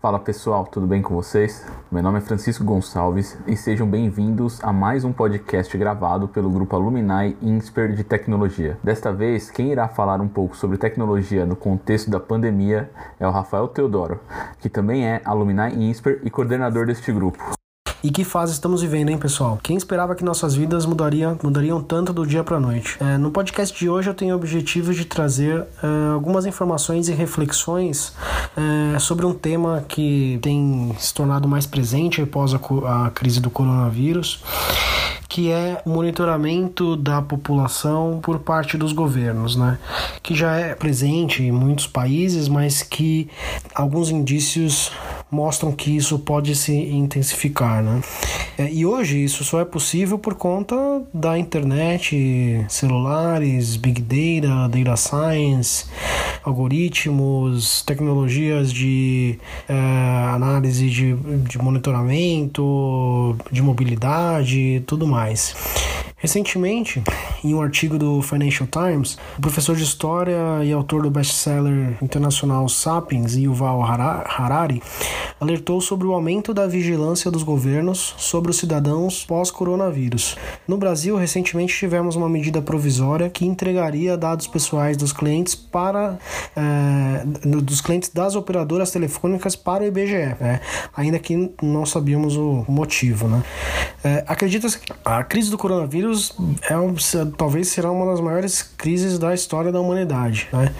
Fala pessoal, tudo bem com vocês? Meu nome é Francisco Gonçalves e sejam bem-vindos a mais um podcast gravado pelo grupo Alumni Insper de Tecnologia. Desta vez, quem irá falar um pouco sobre tecnologia no contexto da pandemia é o Rafael Teodoro, que também é Alumni Insper e coordenador deste grupo. E que fase estamos vivendo, hein, pessoal? Quem esperava que nossas vidas mudaria, mudariam tanto do dia para a noite? É, no podcast de hoje eu tenho o objetivo de trazer é, algumas informações e reflexões é, sobre um tema que tem se tornado mais presente após a, a crise do coronavírus que é o monitoramento da população por parte dos governos, né? Que já é presente em muitos países, mas que alguns indícios mostram que isso pode se intensificar, né? É, e hoje isso só é possível por conta da internet, celulares, big data, data science, algoritmos, tecnologias de é, análise de, de monitoramento, de mobilidade, tudo mais. Recentemente, em um artigo do Financial Times, o professor de História e autor do best-seller internacional Sapiens, Yuval Harari, alertou sobre o aumento da vigilância dos governos sobre os cidadãos pós-coronavírus. No Brasil, recentemente tivemos uma medida provisória que entregaria dados pessoais dos clientes para é, dos clientes das operadoras telefônicas para o IBGE, né? ainda que não sabíamos o motivo. Né? É, Acredita-se que a crise do coronavírus é talvez será uma das maiores crises da história da humanidade, né?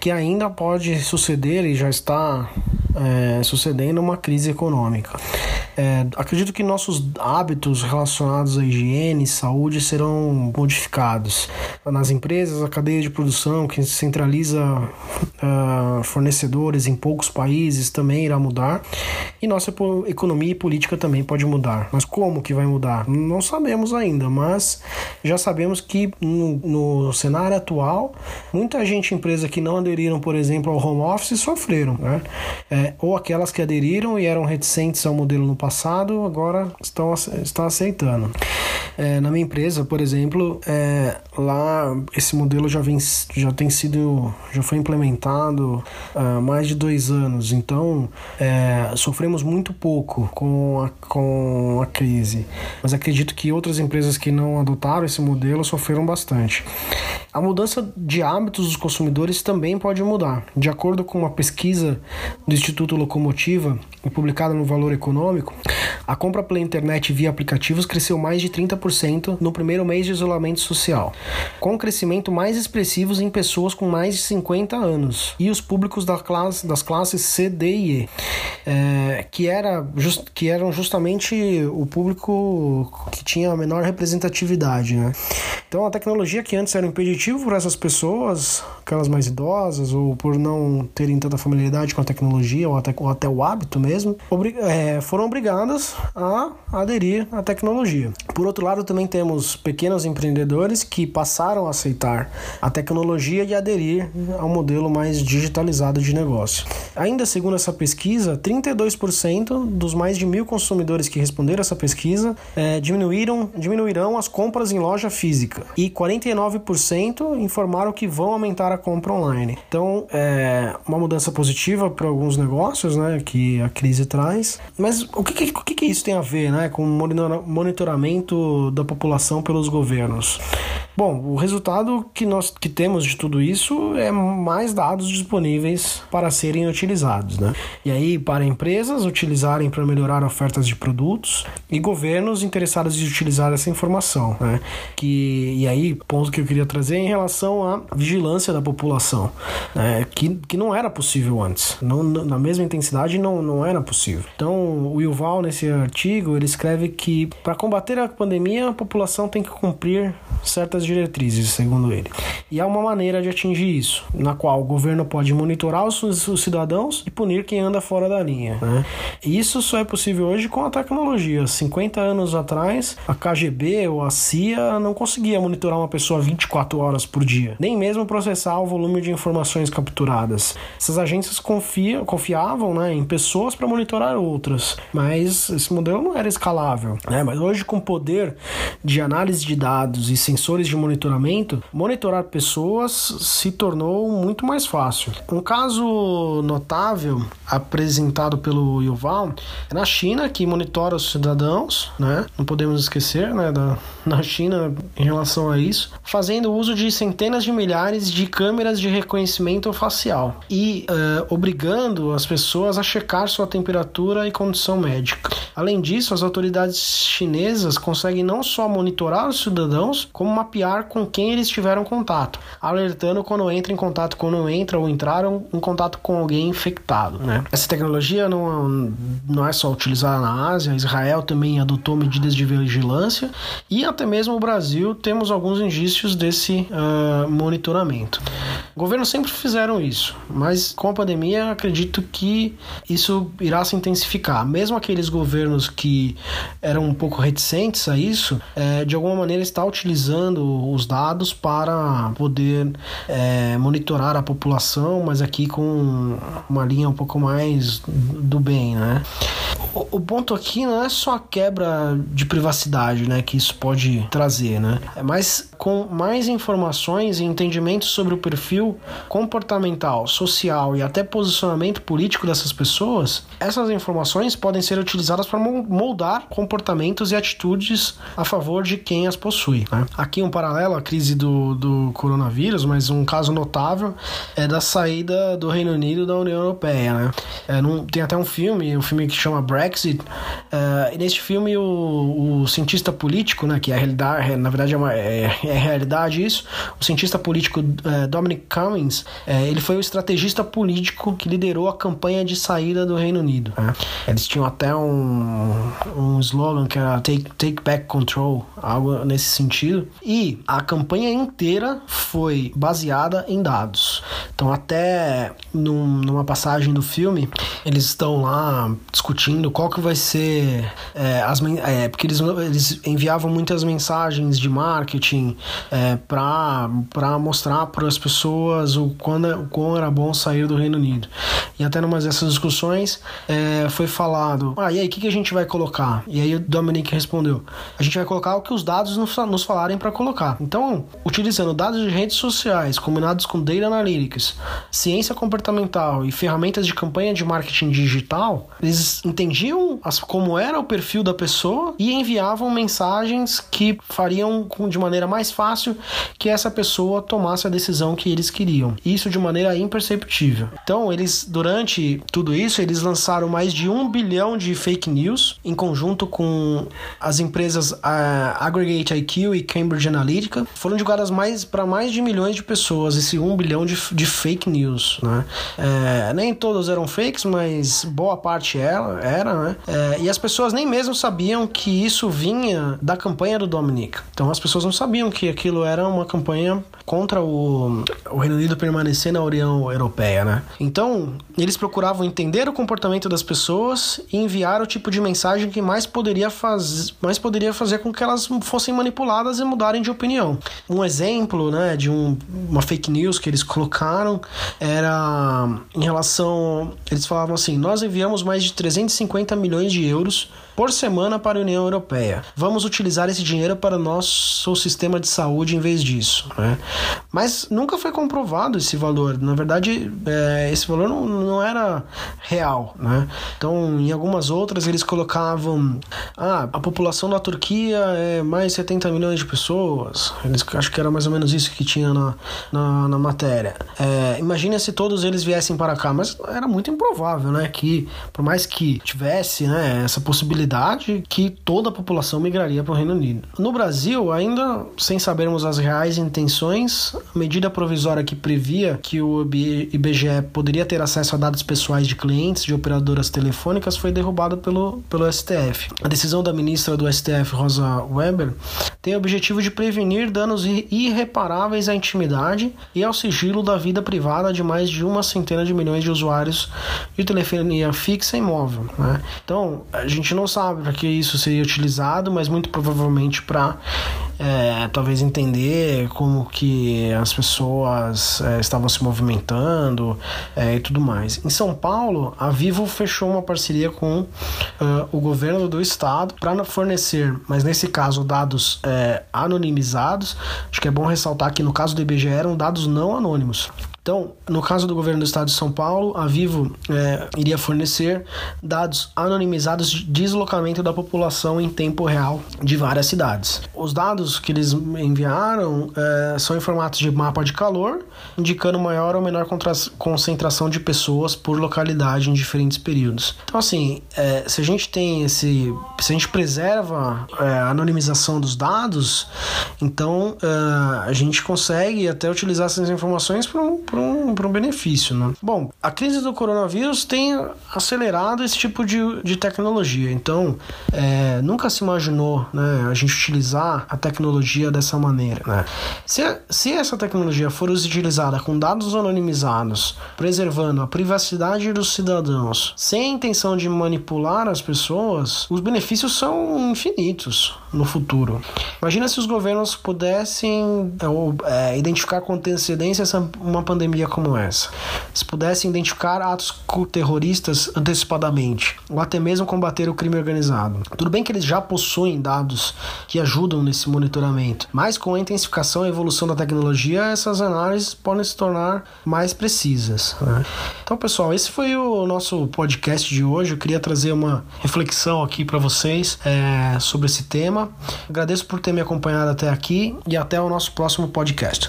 que ainda pode suceder e já está é, sucedendo uma crise econômica. É, acredito que nossos hábitos relacionados à higiene e saúde serão modificados. Nas empresas, a cadeia de produção que centraliza uh, fornecedores em poucos países também irá mudar. E nossa economia e política também pode mudar. Mas como que vai mudar? Não sabemos ainda, mas já sabemos que no, no cenário atual, muita gente, empresa que não aderiram, por exemplo, ao home office, sofreram. Né? É, ou aquelas que aderiram e eram reticentes ao modelo no passado, agora estão, estão aceitando. É, na minha empresa, por exemplo, é, lá esse modelo já, vem, já tem sido, já foi implementado há mais de dois anos, então é, sofremos muito pouco com a, com a crise, mas acredito que outras empresas que não adotaram esse modelo sofreram bastante. A mudança de hábitos dos consumidores também pode mudar. De acordo com uma pesquisa do Instituto Locomotiva, publicada no Valor Econômico, a compra pela internet via aplicativos cresceu mais de 30% no primeiro mês de isolamento social, com crescimento mais expressivos em pessoas com mais de 50 anos e os públicos da classe, das classes C, D e E, é, que, era just, que eram justamente o público que tinha a menor representatividade. Né? Então, a tecnologia que antes era impeditivo para essas pessoas, aquelas mais idosas, ou por não terem tanta familiaridade com a tecnologia, ou até, ou até o hábito mesmo, obri é, foram obrigadas a aderir à tecnologia. Por outro lado, também temos pequenos empreendedores que passaram a aceitar a tecnologia e aderir ao modelo mais digitalizado de negócio. Ainda segundo essa pesquisa, 32% dos mais de mil consumidores que responderam essa pesquisa é, diminuíram, diminuirão as compras em loja física e 49% informaram que vão aumentar a compra online. Então, é uma mudança positiva para alguns negócios, né, que a crise traz. Mas o que, o que, isso tem a ver, né, com monitoramento da população pelos governos? Bom, o resultado que nós que temos de tudo isso é mais dados disponíveis para serem utilizados, né? E aí para empresas utilizarem para melhorar ofertas de produtos e governos interessados em utilizar essa informação, né? Que e aí ponto que eu queria trazer em relação à vigilância da população, né? Que, que não era possível antes, não na mesma intensidade não não era possível. Então o Yuval nesse artigo ele escreve que para combater a pandemia a população tem que cumprir certas diretrizes, segundo ele. E há uma maneira de atingir isso, na qual o governo pode monitorar os, os cidadãos e punir quem anda fora da linha. Né? Isso só é possível hoje com a tecnologia. 50 anos atrás, a KGB ou a CIA não conseguia monitorar uma pessoa 24 horas por dia, nem mesmo processar o volume de informações capturadas. Essas agências confia, confiavam né, em pessoas para monitorar outras, mas esse modelo não era escalável. Né? Mas hoje, com poder de análise de dados e sensores de monitoramento, monitorar pessoas se tornou muito mais fácil. Um caso notável apresentado pelo Yuval é na China, que monitora os cidadãos, né? Não podemos esquecer, né, da, na China em relação a isso, fazendo uso de centenas de milhares de câmeras de reconhecimento facial e uh, obrigando as pessoas a checar sua temperatura e condição médica. Além disso, as autoridades chinesas conseguem não só monitorar os cidadãos, como mapear com quem eles tiveram contato, alertando quando entra em contato, quando entra ou entraram em contato com alguém infectado. Né? Essa tecnologia não, não é só utilizada na Ásia, Israel também adotou medidas de vigilância e até mesmo o Brasil temos alguns indícios desse uh, monitoramento. Governos sempre fizeram isso, mas com a pandemia acredito que isso irá se intensificar. Mesmo aqueles governos que eram um pouco reticentes a isso, é, de alguma maneira está utilizando os dados para poder é, monitorar a população, mas aqui com uma linha um pouco mais do bem, né? O, ponto aqui não é só a quebra de privacidade, né, que isso pode trazer, né? É com mais informações e entendimentos sobre o perfil comportamental, social e até posicionamento político dessas pessoas, essas informações podem ser utilizadas para moldar comportamentos e atitudes a favor de quem as possui. Né? Aqui um paralelo à crise do, do coronavírus, mas um caso notável é da saída do Reino Unido da União Europeia. Né? É, tem até um filme, um filme que chama Brexit, é, e neste filme o, o, cientista político, né, que é a realidade, na verdade é, uma, é, é realidade isso, o cientista político é, Dominic Cummings, é, ele foi o estrategista político que liderou a campanha de saída do Reino Unido. Né? Eles tinham até um, um slogan que era Take, take Back Control, algo nesse sentido. E a campanha inteira foi baseada em dados. Então, até num, numa passagem do filme, eles estão lá discutindo qual que vai ser é, as é, porque eles, eles enviavam muitas mensagens de marketing é, para mostrar para as pessoas o quando, o quão era bom sair do Reino Unido. E até numa dessas discussões é, foi falado: ah, e aí, o que, que a gente vai colocar? E aí o Dominic respondeu: a gente vai colocar o que os dados nos, nos falarem para colocar. Então, utilizando dados de redes sociais combinados com data analytics, ciência comportamental e ferramentas de campanha de marketing digital, eles entendiam as, como era o perfil da pessoa e enviavam mensagens que fariam de maneira mais fácil que essa pessoa tomasse a decisão que eles queriam. Isso de maneira imperceptível. Então, eles, durante tudo isso, eles lançaram mais de um bilhão de fake news em conjunto com as empresas uh, Aggregate IQ e Cambridge Analytica. Foram divulgadas mais para mais de milhões de pessoas esse um bilhão de, de fake news. Né? É, nem todos eram fakes, mas boa parte era, era né? É, e as pessoas nem mesmo sabiam que isso vinha da campanha do Dominic. Então as pessoas não sabiam que aquilo era uma campanha contra o, o Reino Unido permanecer na União Europeia, né? Então, eles procuravam entender o comportamento das pessoas e enviar o tipo de mensagem que mais poderia, faz, mais poderia fazer com que elas fossem manipuladas e mudarem de opinião. Um exemplo, né, de um, uma fake news que eles colocaram era em relação, eles falavam assim: "Nós enviamos mais de 350 milhões de euros por semana para a União Europeia. Vamos utilizar esse dinheiro para o nosso sistema de saúde em vez disso. Né? Mas nunca foi comprovado esse valor. Na verdade, é, esse valor não, não era real. Né? Então, em algumas outras, eles colocavam: ah, a população da Turquia é mais 70 milhões de pessoas. Eles, acho que era mais ou menos isso que tinha na, na, na matéria. É, imagina se todos eles viessem para cá, mas era muito improvável, né? Que por mais que tivesse né, essa possibilidade possibilidade que toda a população migraria para o Reino Unido. No Brasil, ainda sem sabermos as reais intenções, a medida provisória que previa que o IBGE poderia ter acesso a dados pessoais de clientes de operadoras telefônicas foi derrubada pelo, pelo STF. A decisão da ministra do STF, Rosa Weber, tem o objetivo de prevenir danos irreparáveis à intimidade e ao sigilo da vida privada de mais de uma centena de milhões de usuários de telefonia fixa e móvel. Né? Então, a gente não sabe para que isso seria utilizado, mas muito provavelmente para é, talvez entender como que as pessoas é, estavam se movimentando é, e tudo mais. Em São Paulo, a Vivo fechou uma parceria com uh, o governo do estado para fornecer, mas nesse caso dados é, anonimizados. Acho que é bom ressaltar que no caso do IBGE eram dados não anônimos. Então, no caso do governo do estado de São Paulo, a Vivo é, iria fornecer dados anonimizados de deslocamento da população em tempo real de várias cidades. Os dados que eles enviaram é, são em formato de mapa de calor, indicando maior ou menor concentração de pessoas por localidade em diferentes períodos. Então, assim, é, se a gente tem esse. Se a gente preserva é, a anonimização dos dados, então é, a gente consegue até utilizar essas informações para um para um, um benefício. Né? Bom, a crise do coronavírus tem acelerado esse tipo de, de tecnologia. Então, é, nunca se imaginou né, a gente utilizar a tecnologia dessa maneira. Né? Se, se essa tecnologia for utilizada com dados anonimizados, preservando a privacidade dos cidadãos, sem a intenção de manipular as pessoas, os benefícios são infinitos no futuro. Imagina se os governos pudessem é, identificar com antecedência uma pandemia pandemia como essa. Se pudessem identificar atos terroristas antecipadamente, ou até mesmo combater o crime organizado. Tudo bem que eles já possuem dados que ajudam nesse monitoramento, mas com a intensificação e evolução da tecnologia, essas análises podem se tornar mais precisas. Né? Então, pessoal, esse foi o nosso podcast de hoje. Eu queria trazer uma reflexão aqui para vocês é, sobre esse tema. Agradeço por ter me acompanhado até aqui e até o nosso próximo podcast.